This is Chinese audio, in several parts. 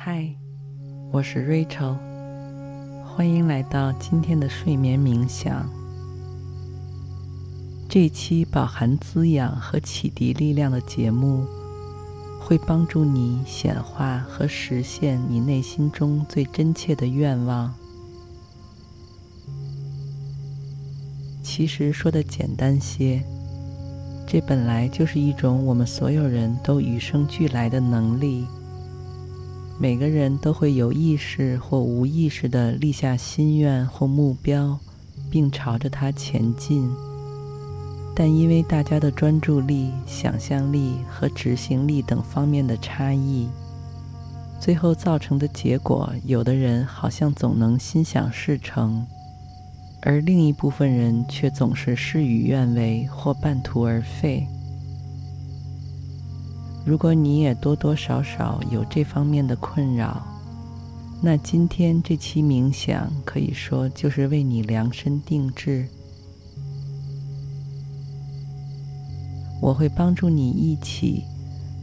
嗨，我是 Rachel，欢迎来到今天的睡眠冥想。这期饱含滋养和启迪力量的节目，会帮助你显化和实现你内心中最真切的愿望。其实说的简单些，这本来就是一种我们所有人都与生俱来的能力。每个人都会有意识或无意识地立下心愿或目标，并朝着它前进。但因为大家的专注力、想象力和执行力等方面的差异，最后造成的结果，有的人好像总能心想事成，而另一部分人却总是事与愿违或半途而废。如果你也多多少少有这方面的困扰，那今天这期冥想可以说就是为你量身定制。我会帮助你一起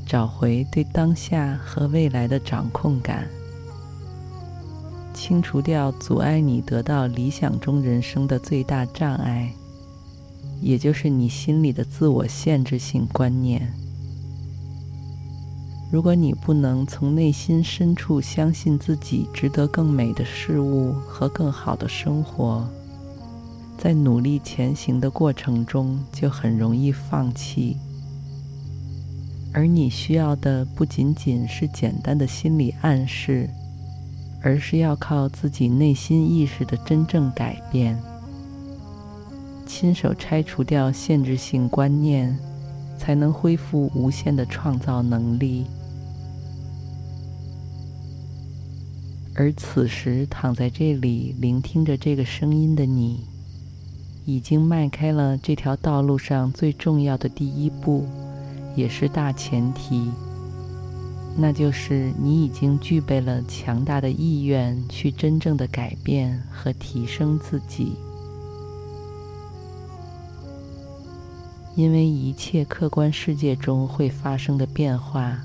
找回对当下和未来的掌控感，清除掉阻碍你得到理想中人生的最大障碍，也就是你心里的自我限制性观念。如果你不能从内心深处相信自己值得更美的事物和更好的生活，在努力前行的过程中就很容易放弃。而你需要的不仅仅是简单的心理暗示，而是要靠自己内心意识的真正改变，亲手拆除掉限制性观念，才能恢复无限的创造能力。而此时躺在这里聆听着这个声音的你，已经迈开了这条道路上最重要的第一步，也是大前提。那就是你已经具备了强大的意愿去真正的改变和提升自己。因为一切客观世界中会发生的变化，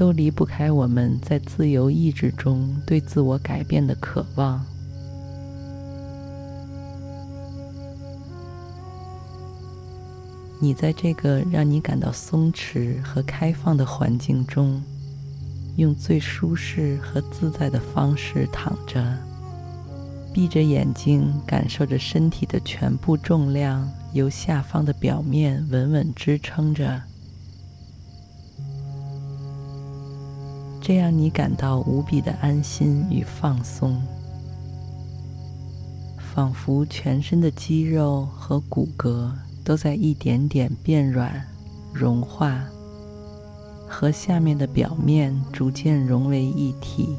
都离不开我们在自由意志中对自我改变的渴望。你在这个让你感到松弛和开放的环境中，用最舒适和自在的方式躺着，闭着眼睛，感受着身体的全部重量由下方的表面稳稳支撑着。这样你感到无比的安心与放松，仿佛全身的肌肉和骨骼都在一点点变软、融化，和下面的表面逐渐融为一体。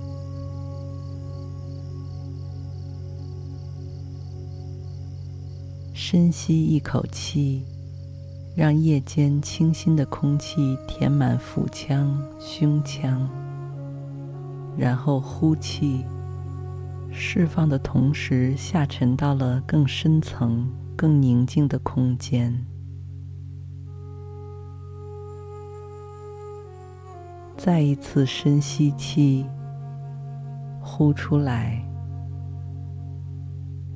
深吸一口气，让夜间清新的空气填满腹腔、胸腔。然后呼气，释放的同时下沉到了更深层、更宁静的空间。再一次深吸气，呼出来，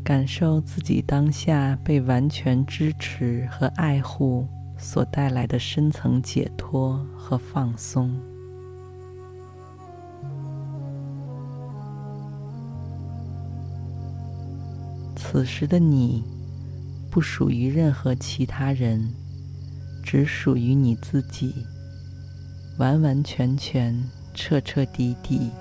感受自己当下被完全支持和爱护所带来的深层解脱和放松。此时的你，不属于任何其他人，只属于你自己，完完全全、彻彻底底。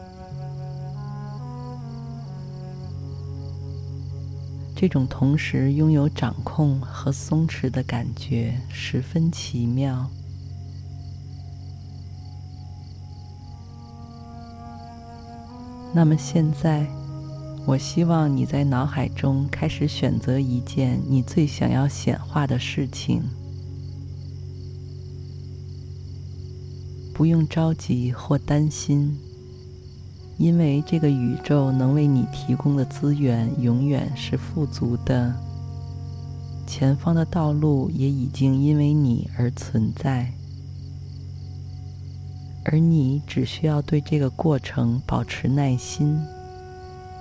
这种同时拥有掌控和松弛的感觉，十分奇妙。那么现在，我希望你在脑海中开始选择一件你最想要显化的事情。不用着急或担心，因为这个宇宙能为你提供的资源永远是富足的。前方的道路也已经因为你而存在，而你只需要对这个过程保持耐心，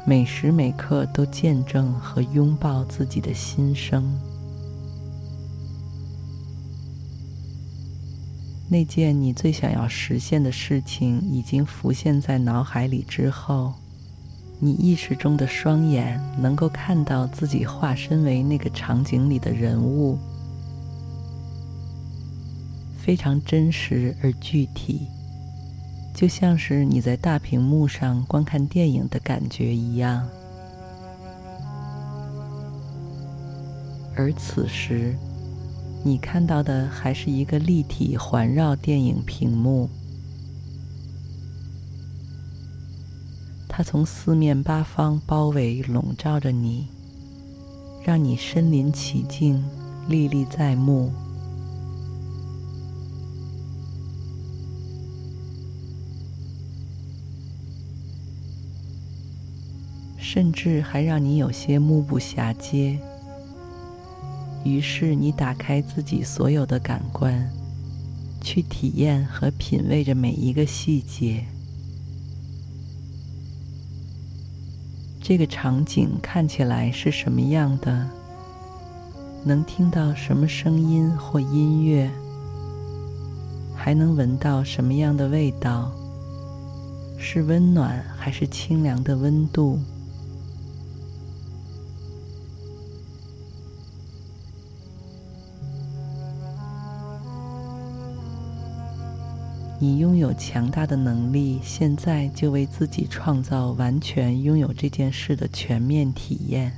每时每刻都见证和拥抱自己的心声。那件你最想要实现的事情已经浮现在脑海里之后，你意识中的双眼能够看到自己化身为那个场景里的人物，非常真实而具体，就像是你在大屏幕上观看电影的感觉一样。而此时，你看到的还是一个立体环绕电影屏幕，它从四面八方包围笼罩着你，让你身临其境，历历在目，甚至还让你有些目不暇接。于是，你打开自己所有的感官，去体验和品味着每一个细节。这个场景看起来是什么样的？能听到什么声音或音乐？还能闻到什么样的味道？是温暖还是清凉的温度？你拥有强大的能力，现在就为自己创造完全拥有这件事的全面体验，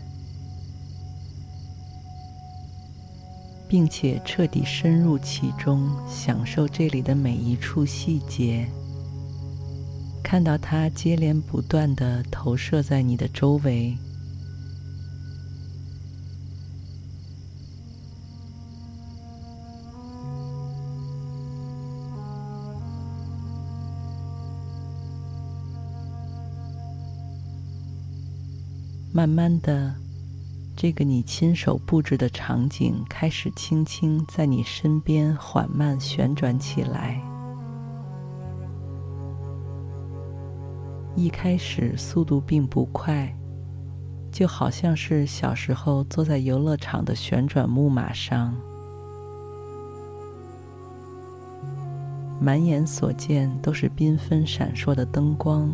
并且彻底深入其中，享受这里的每一处细节，看到它接连不断地投射在你的周围。慢慢的，这个你亲手布置的场景开始轻轻在你身边缓慢旋转起来。一开始速度并不快，就好像是小时候坐在游乐场的旋转木马上，满眼所见都是缤纷闪烁的灯光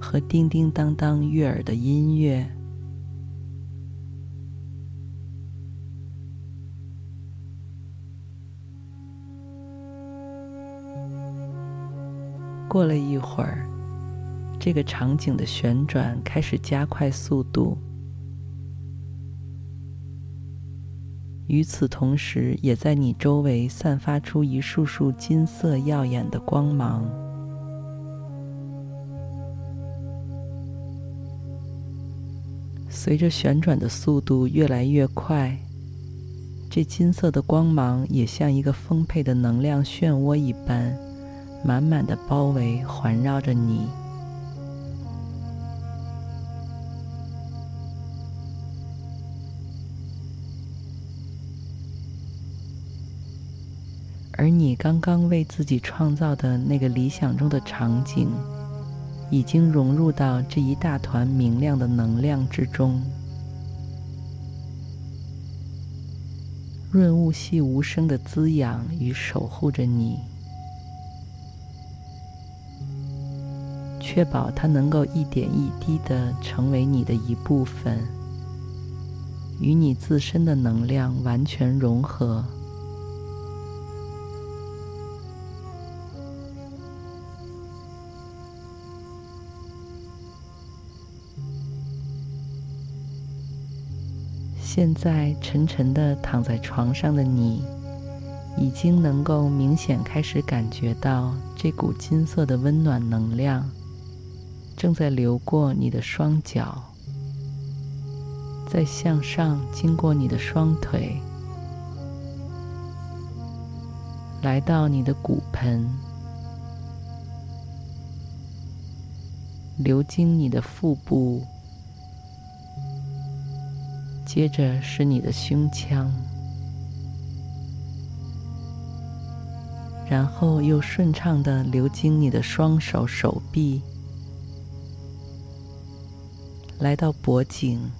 和叮叮当当悦耳的音乐。过了一会儿，这个场景的旋转开始加快速度，与此同时，也在你周围散发出一束束金色耀眼的光芒。随着旋转的速度越来越快，这金色的光芒也像一个丰沛的能量漩涡一般。满满的包围环绕着你，而你刚刚为自己创造的那个理想中的场景，已经融入到这一大团明亮的能量之中，润物细无声的滋养与守护着你。确保它能够一点一滴的成为你的一部分，与你自身的能量完全融合。现在沉沉的躺在床上的你，已经能够明显开始感觉到这股金色的温暖能量。正在流过你的双脚，再向上经过你的双腿，来到你的骨盆，流经你的腹部，接着是你的胸腔。然后又顺畅地流经你的双手手臂，来到脖颈，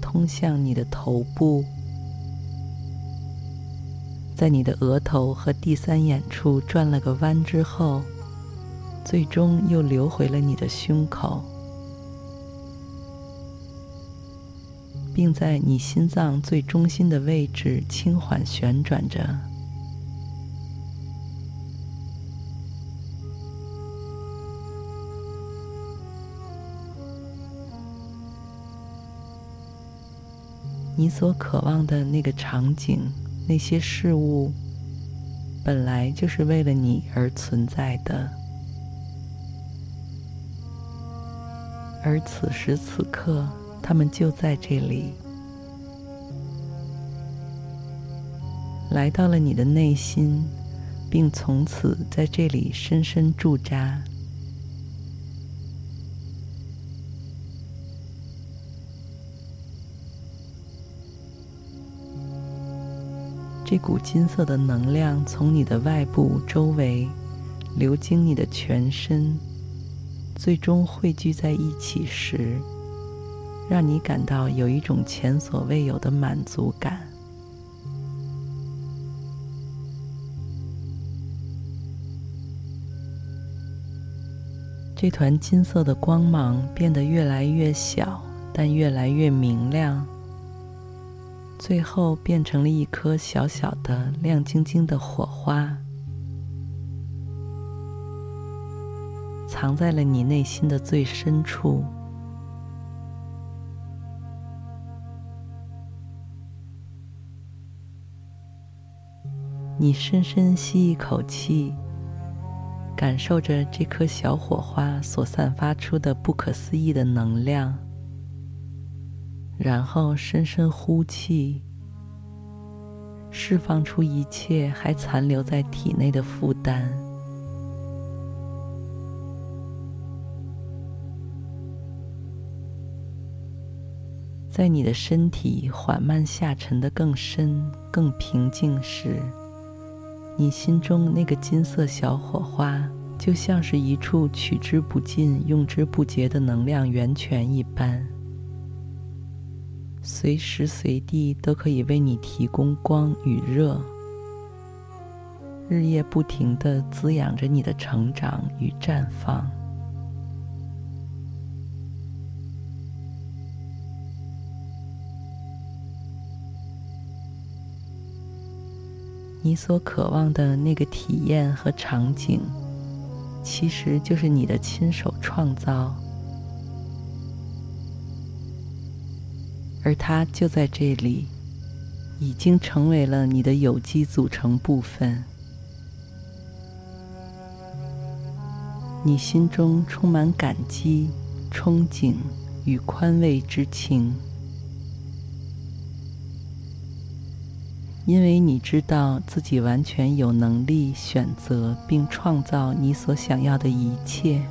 通向你的头部，在你的额头和第三眼处转了个弯之后，最终又流回了你的胸口，并在你心脏最中心的位置轻缓旋转着。你所渴望的那个场景，那些事物，本来就是为了你而存在的。而此时此刻，他们就在这里，来到了你的内心，并从此在这里深深驻扎。这股金色的能量从你的外部周围流经你的全身，最终汇聚在一起时，让你感到有一种前所未有的满足感。这团金色的光芒变得越来越小，但越来越明亮。最后变成了一颗小小的、亮晶晶的火花，藏在了你内心的最深处。你深深吸一口气，感受着这颗小火花所散发出的不可思议的能量。然后深深呼气，释放出一切还残留在体内的负担。在你的身体缓慢下沉的更深、更平静时，你心中那个金色小火花，就像是一处取之不尽、用之不竭的能量源泉一般。随时随地都可以为你提供光与热，日夜不停的滋养着你的成长与绽放。你所渴望的那个体验和场景，其实就是你的亲手创造。而它就在这里，已经成为了你的有机组成部分。你心中充满感激、憧憬与宽慰之情，因为你知道自己完全有能力选择并创造你所想要的一切。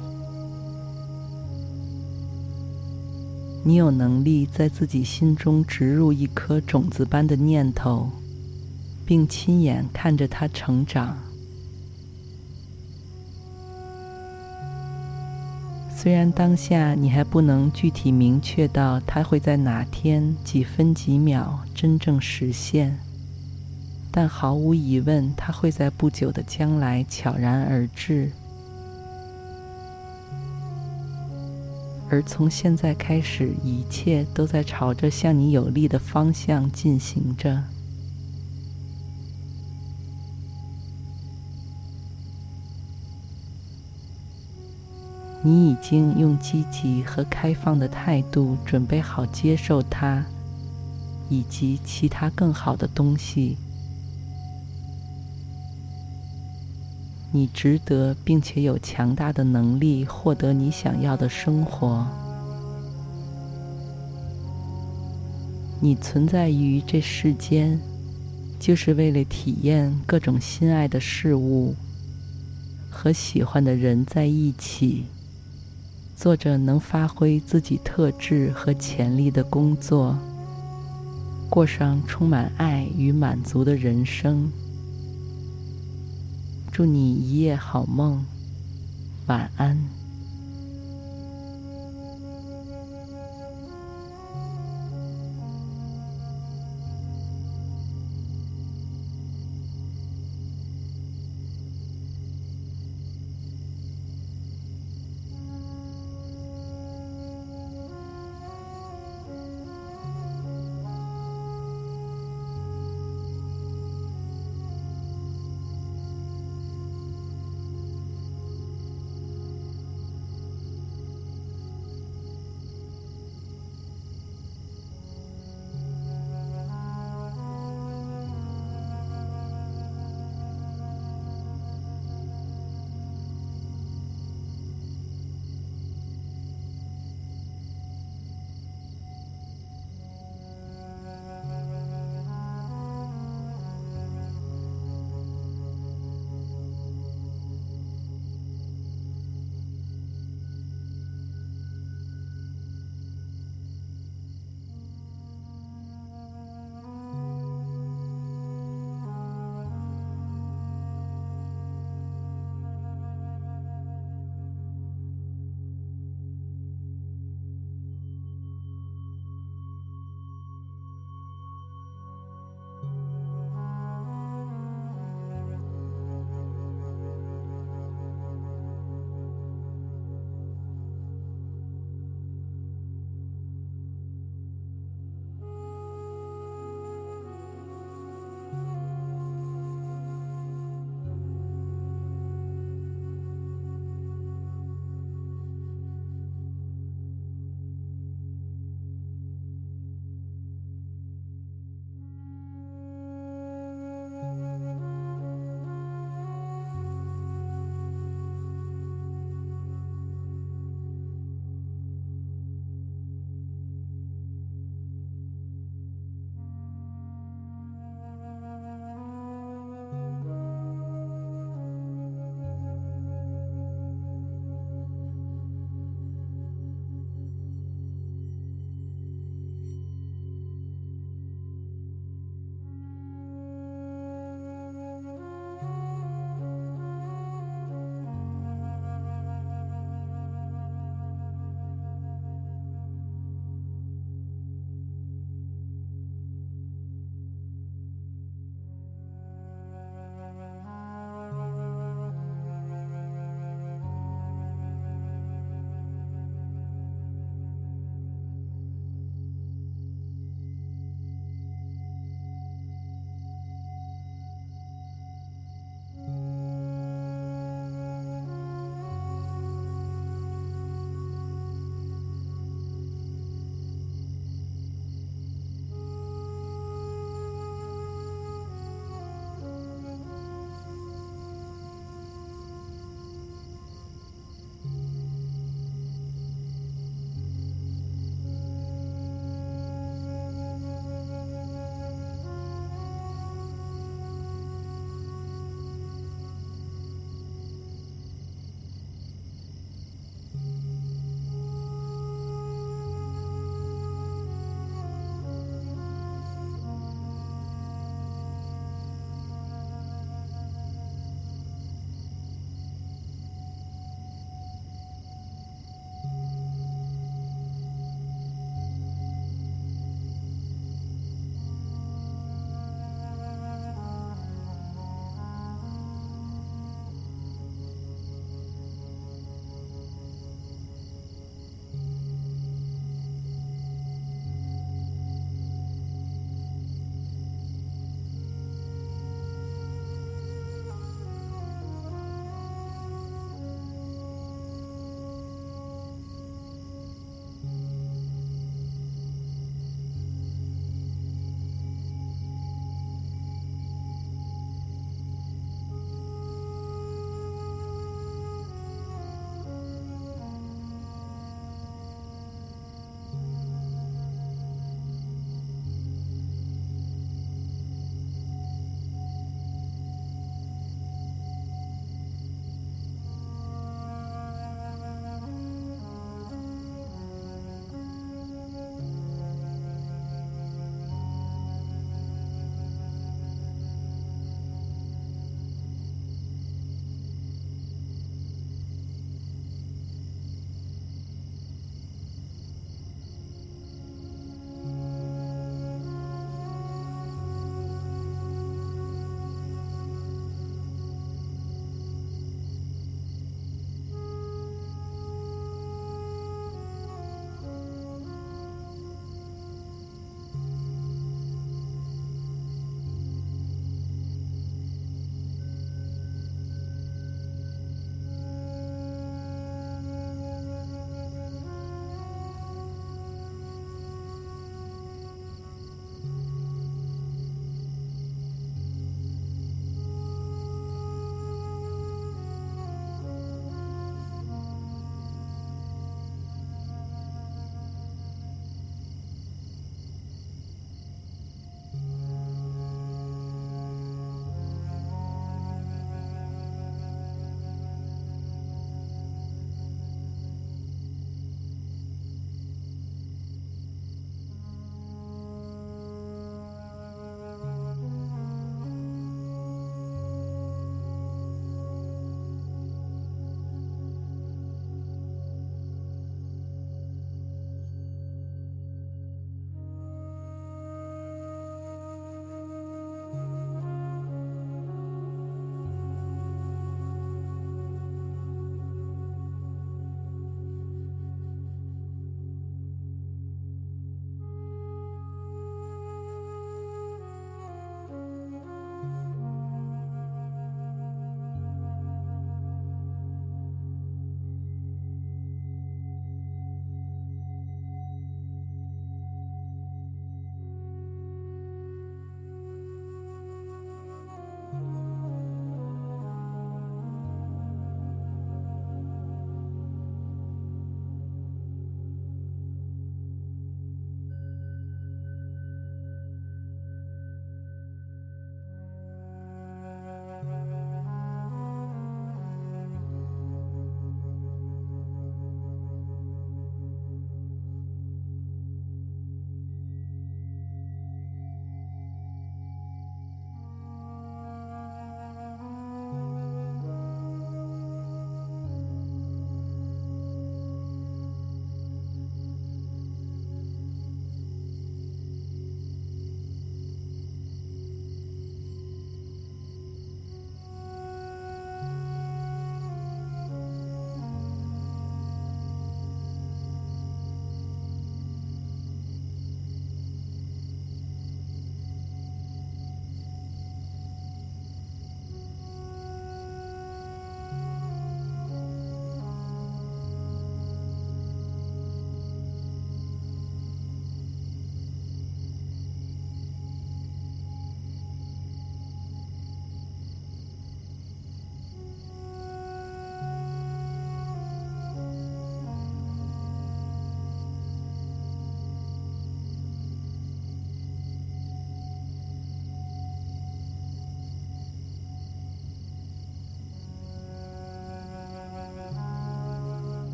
你有能力在自己心中植入一颗种子般的念头，并亲眼看着它成长。虽然当下你还不能具体明确到它会在哪天几分几秒真正实现，但毫无疑问，它会在不久的将来悄然而至。而从现在开始，一切都在朝着向你有利的方向进行着。你已经用积极和开放的态度准备好接受它，以及其他更好的东西。你值得并且有强大的能力获得你想要的生活。你存在于这世间，就是为了体验各种心爱的事物，和喜欢的人在一起，做着能发挥自己特质和潜力的工作，过上充满爱与满足的人生。祝你一夜好梦，晚安。